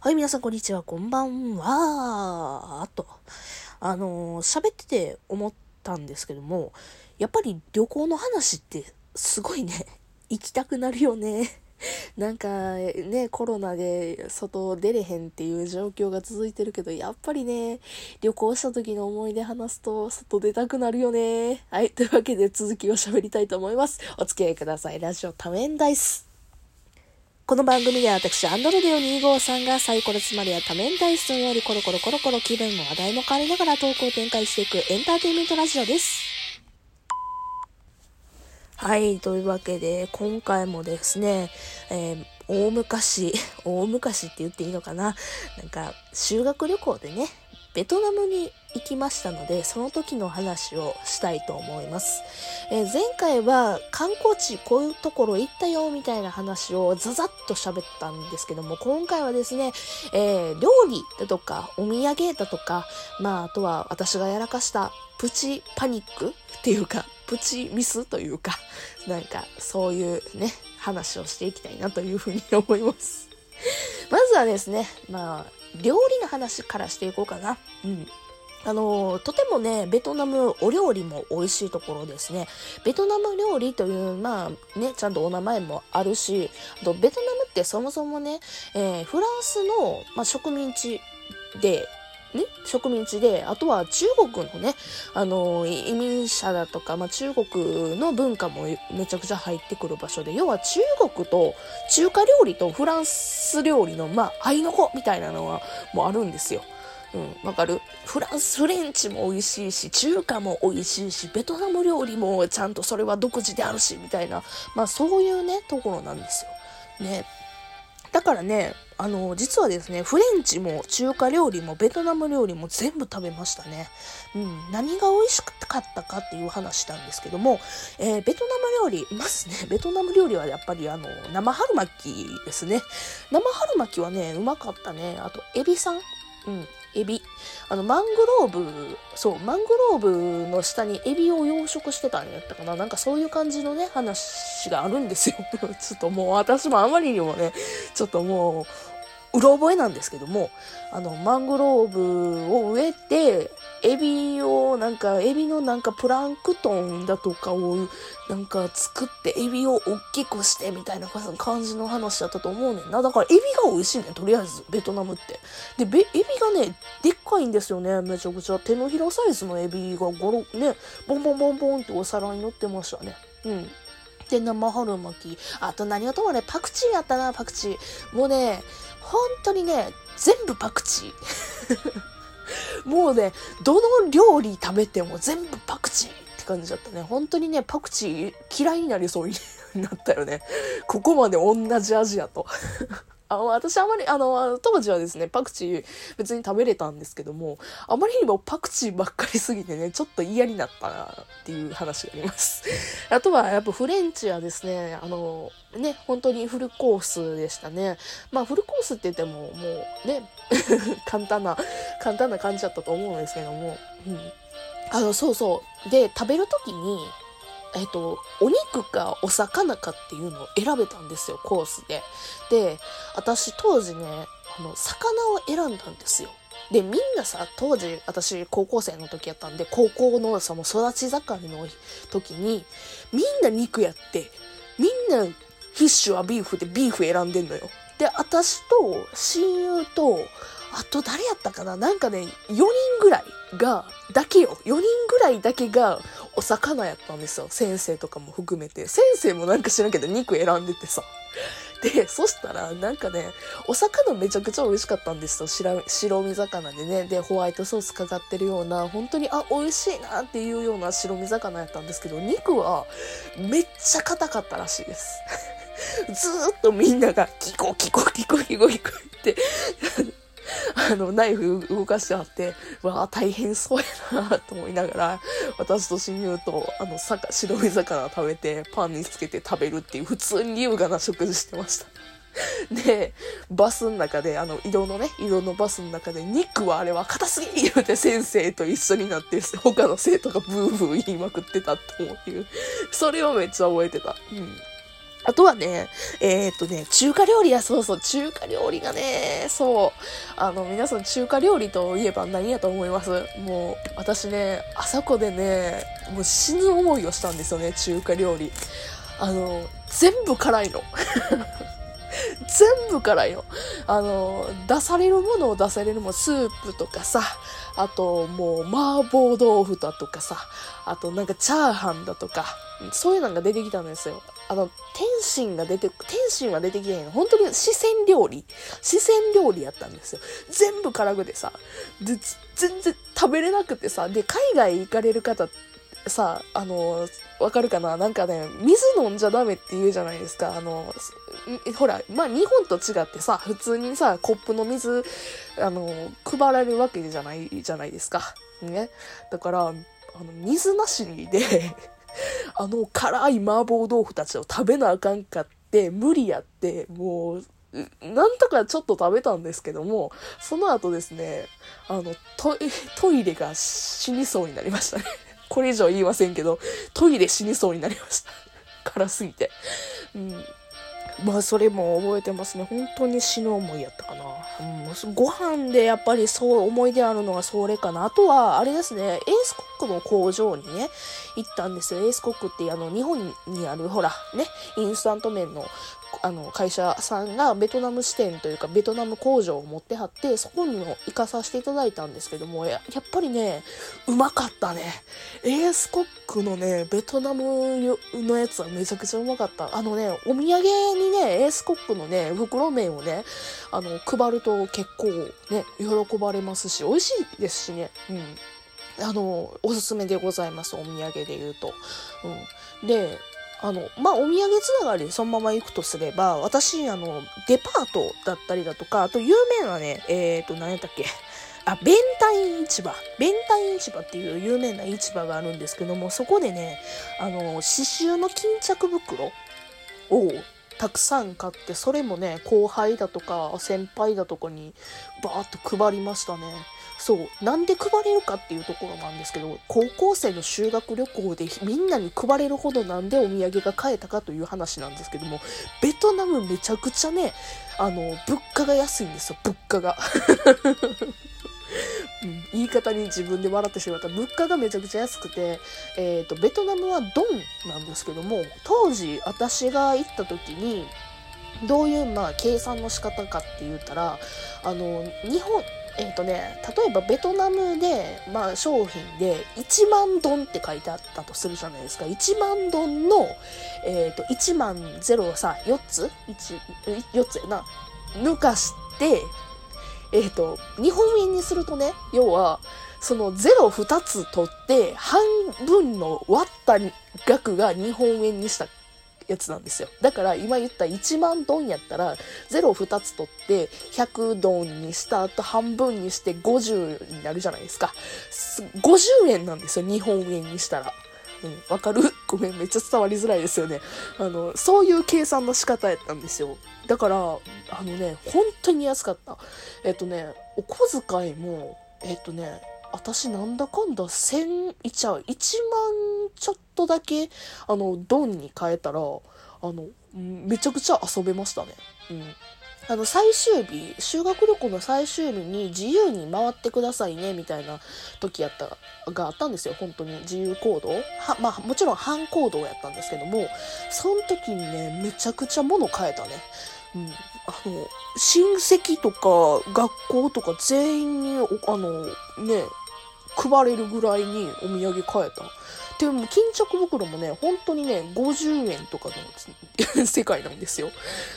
はい、皆さん、こんにちは。こんばんは。あと、あのー喋ってて思ったんですけども、やっぱり旅行の話ってすごいね、行きたくなるよね。なんかね、コロナで外出れへんっていう状況が続いてるけど、やっぱりね、旅行した時の思い出話すと外出たくなるよね。はい、というわけで続きを喋りたいと思います。お付き合いください。ラジオ多面ダイス。この番組では私、アンドロデオ2号さんがサイコロつまりは多面体質のようにコロコロコロコロ気分も話題も変わりながらトークを展開していくエンターテインメントラジオです。はい、というわけで、今回もですね、えー大昔、大昔って言っていいのかななんか、修学旅行でね、ベトナムに行きましたので、その時の話をしたいと思います。えー前回は観光地こういうところ行ったよみたいな話をザザッと喋ったんですけども、今回はですね、えー料理だとかお土産だとか、まああとは私がやらかしたプチパニックっていうか、プチミスというか、なんかそういうね、話をしていきたいなというふうに思います。まずはですね、まあ、料理の話からしていこうかな。うん。あの、とてもね、ベトナムお料理も美味しいところですね。ベトナム料理という、まあね、ちゃんとお名前もあるし、あとベトナムってそもそもね、えーフランスの、まあ、植民地で、ね、植民地で、あとは中国のね、あの、移民者だとか、まあ、中国の文化もめちゃくちゃ入ってくる場所で、要は中国と中華料理とフランス料理の、まあ、愛の子みたいなのはもうあるんですよ。うん、わかる？フランス、フレンチも美味しいし、中華も美味しいし、ベトナム料理もちゃんとそれは独自であるし、みたいな、まあそういうね、ところなんですよ。ね。だからね、あの、実はですね、フレンチも中華料理もベトナム料理も全部食べましたね。うん、何が美味しかったかっていう話なんですけども、えーベトナム料理、まずね、ベトナム料理はやっぱりあの、生春巻きですね。生春巻きはね、うまかったね。あと、エビさんうん、エビ。あの、マングローブ、そう、マングローブの下にエビを養殖してたんやったかな。なんかそういう感じのね、話があるんですよ。ちょっともう私もあまりにもね、ちょっともう、うろ覚えなんですけども、あの、マングローブを植えて、エビを、なんか、エビのなんかプランクトンだとかを、なんか作って、エビを大きくして、みたいな感じの話だったと思うねんな。だから、エビが美味しいねん、とりあえず、ベトナムって。で、べエビがね、でっかいんですよね、めちゃくちゃ。手のひらサイズのエビがゴロ、ね、ボンボンボンボンってお皿に乗ってましたね。うん。で、生春巻き。あと何をともね、パクチーやったな、パクチー。もうね、本当にね、全部パクチー。もうね、どの料理食べても全部パクチーって感じだったね。本当にね、パクチー嫌いになりそうになったよね。ここまで同じアジアと。あ私あまり、あの、当時はですね、パクチー別に食べれたんですけども、あまりにもパクチーばっかりすぎてね、ちょっと嫌になったなっていう話があります。あとはやっぱフレンチはですね、あの、ね、本当にフルコースでしたね。まあフルコースって言ってももうね、簡単な、簡単な感じだったと思うんですけども、うん。あの、そうそう。で、食べるときに、えっと、お肉かお魚かっていうのを選べたんですよ、コースで。で、私当時ね、あの、魚を選んだんですよ。で、みんなさ、当時、私、高校生の時やったんで、高校のその育ち盛りの時に、みんな肉やって、みんなフィッシュはビーフでビーフ選んでんのよ。で、私と親友と、あと誰やったかな？なんかね、4人ぐらいが、だけよ。4人ぐらいだけがお魚やったんですよ。先生とかも含めて。先生もなんか知らんけど肉選んでてさ。で、そしたら、なんかね、お魚めちゃくちゃ美味しかったんですよ。白身魚でね。で、ホワイトソースかかってるような、本当に、あ、美味しいなっていうような白身魚やったんですけど、肉はめっちゃ硬かったらしいです。ずーっとみんなが、キコキコキコキコキコって、あの、ナイフ動かしてあって、わあ、大変そうやなと思いながら、私と親友と、あの、さか白身魚食べて、パンにつけて食べるっていう、普通に優雅な食事してました。で、バスの中で、あの、移動のね、移動のバスの中で、肉はあれは硬すぎ言うて先生と一緒になって、他の生徒がブーブー言いまくってたという、それをめっちゃ覚えてた。うん。あとはね、えー、っとね、中華料理や、そうそう、中華料理がね、そう、あの、皆さん中華料理といえば何やと思います？もう、私ね、あそこでね、もう死ぬ思いをしたんですよね、中華料理。あの、全部辛いの。全部辛いの。あの、出されるものを出されるもスープとかさ、あともう麻婆豆腐だとかさ、あとなんかチャーハンだとか、そういうのが出てきたんですよ。あの、天津が出て、天津は出てきてないの。本当に四川料理。四川料理やったんですよ。全部辛くてさ。で、全然食べれなくてさ。で、海外行かれる方さ、あの、わかるかな？なんかね、水飲んじゃダメって言うじゃないですか。あの、ほら、まあ日本と違ってさ、普通にさ、コップの水、あの、配られるわけじゃないじゃないですか。ね。だから、あの、水なしにで あの、辛い麻婆豆腐たちを食べなあかんかって、無理やって、もう、なんとかちょっと食べたんですけども、その後ですね、あの、トトイレが死にそうになりましたね。これ以上言いませんけど、トイレ死にそうになりました。辛すぎて。うん。まあ、それも覚えてますね。本当に死ぬ思いやったかな。うん、ご飯でやっぱりそう思い出あるのがそれかな。あとは、あれですね、エースコックの工場にね、行ったんですよ。エースコックってあの、日本にある、ほら、ね、インスタント麺のあの、会社さんがベトナム支店というか、ベトナム工場を持ってはって、そこにも行かさせていただいたんですけども、ややっぱりね、うまかったね。エースコックのね、ベトナムのやつはめちゃくちゃうまかった。あのね、お土産にね、エースコックのね、袋麺をね、あの、配ると結構ね、喜ばれますし、美味しいですしね。うん。あの、おすすめでございます、お土産で言うと。うん。で、あの、まあ、お土産つながりでそのまま行くとすれば、私、あの、デパートだったりだとか、あと有名なね、えっ、ー、と、何やったっけ、あ、弁ンタイン市場。弁ンタイン市場っていう有名な市場があるんですけども、そこでね、あの、刺繍の巾着袋をたくさん買って、それもね、後輩だとか先輩だとかにバーッと配りましたね。そう。なんで配れるかっていうところなんですけど、高校生の修学旅行でみんなに配れるほどなんでお土産が買えたかという話なんですけども、ベトナムめちゃくちゃね、あの、物価が安いんですよ、物価が。うん、言い方に自分で笑ってしまった物価がめちゃくちゃ安くて、えーと、ベトナムはドンなんですけども当時私が行った時にどういう、まあ、計算の仕方かって言ったらあの日本えっ、ー、とね、例えばベトナムで、まあ商品で1万ドンって書いてあったとするじゃないですか。1万ドンの、えっ、ー、と、1万0さ、4つ ?1、4つやな。抜かして、えっ、ー、と、日本円にするとね、要は、その02つ取って、半分の割った額が日本円にしたやつなんですよ。だから今言った1万ドンやったら、02つ取って100ドンにした後半分にして50になるじゃないですか。50円なんですよ、日本円にしたら。うん、わかる？ごめん、めっちゃ伝わりづらいですよね。あの、そういう計算の仕方やったんですよ。だから、あのね、本当に安かった。えっとね、お小遣いも、えっとね、私なんだかんだ1000、いちゃう、1万ちょっとだけ、あの、ドンに変えたら、あの、めちゃくちゃ遊べましたね。うん。あの、最終日、修学旅行の最終日に自由に回ってくださいね、みたいな時やった、があったんですよ、本当に。自由行動は、まあ、もちろん反行動やったんですけども、その時にね、めちゃくちゃ物変えたね。うん。あの、親戚とか学校とか全員に、あの、ね、配れるぐらいにお土産買えた。でも、巾着袋もね、本当にね、50円とかの世界なんですよ。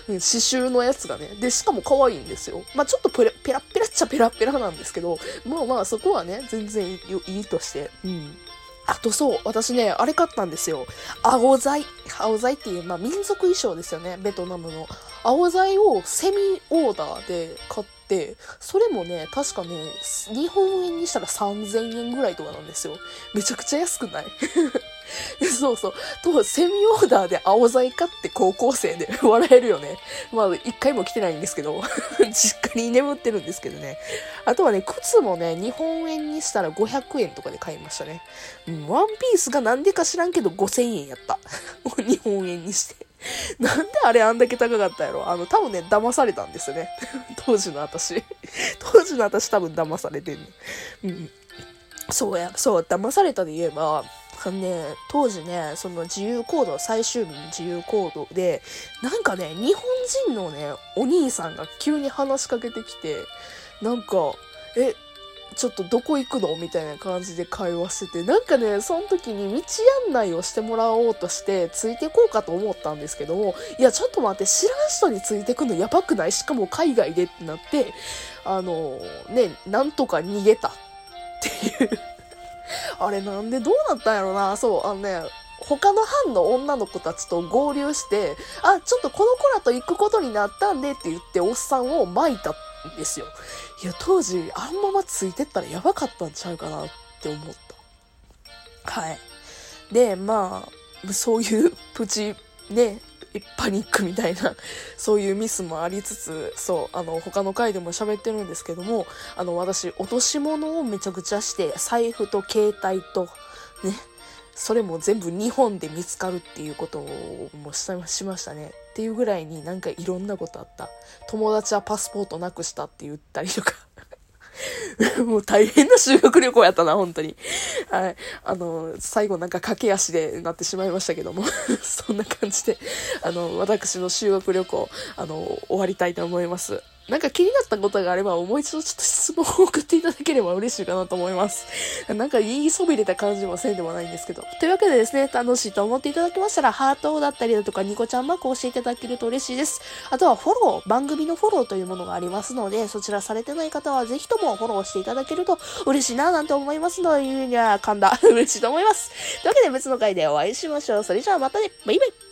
刺繍のやつがね。で、しかも可愛いんですよ。まあちょっとペラペラペラっちゃペラペラなんですけど、まあまあそこはね、全然いいとして。うん。あとそう、私ね、あれ買ったんですよ。青材。青材っていう、まあ民族衣装ですよね、ベトナムの。青材をセミオーダーで買って、、それもね、確かね、日本円にしたら3000円ぐらいとかなんですよ。めちゃくちゃ安くない？そうそう。と、セミオーダーで青材買って高校生で 笑えるよね。まあ、一回も来てないんですけど、実家に眠ってるんですけどね。あとはね、靴もね、日本円にしたら500円とかで買いましたね。ワンピースがなんでか知らんけど5000円やった。日本円にして。なんであれあんだけ高かったやろ？あの、多分ね、騙されたんですよね。当時の私。当時の私多分騙されてんの。うん。そうや、そう、騙されたで言えば、ね、当時ね、その自由行動、最終日の自由行動で、なんかね、日本人のね、お兄さんが急に話しかけてきて、なんか、え、ちょっとどこ行くの？みたいな感じで会話してて、なんかね、その時に道案内をしてもらおうとして、ついてこうかと思ったんですけども、いや、ちょっと待って、知らん人についてくの？やばくない？しかも海外でってなって、あの、ね、なんとか逃げた。っていう。あれなんでどうなったんやろな？そう、あのね、他の班の女の子たちと合流して、あ、ちょっとこの子らと行くことになったんでって言っておっさんを巻いた。ってですよ。いや、当時、あんままついてったらやばかったんちゃうかなって思った。はい。で、まあ、そういうプチ、ね、パニックみたいな、そういうミスもありつつ、そう、あの、他の回でも喋ってるんですけども、あの、私、落とし物をめちゃくちゃして、財布と携帯と、ね、それも全部日本で見つかるっていうことをもししましたね。っていうぐらいになんかいろんなことあった。友達はパスポートなくしたって言ったりとか もう大変な修学旅行やったな、本当に。はい。あの、最後なんか駆け足でなってしまいましたけども そんな感じで、あの、私の修学旅行、あの、終わりたいと思います。なんか気になったことがあれば、もう一度ちょっと質問を送っていただければ嬉しいかなと思います。なんか言いそびれた感じもせんでもないんですけど。というわけでですね、楽しいと思っていただけましたら、ハートだったりだとか、ニコちゃんマークを押していただけると嬉しいです。あとはフォロー、番組のフォローというものがありますので、そちらされてない方はぜひともフォローしていただけると嬉しいななんて思いますので、言うには噛んだ。嬉しいと思います。というわけで別の回でお会いしましょう。それじゃあまたね。バイバイ。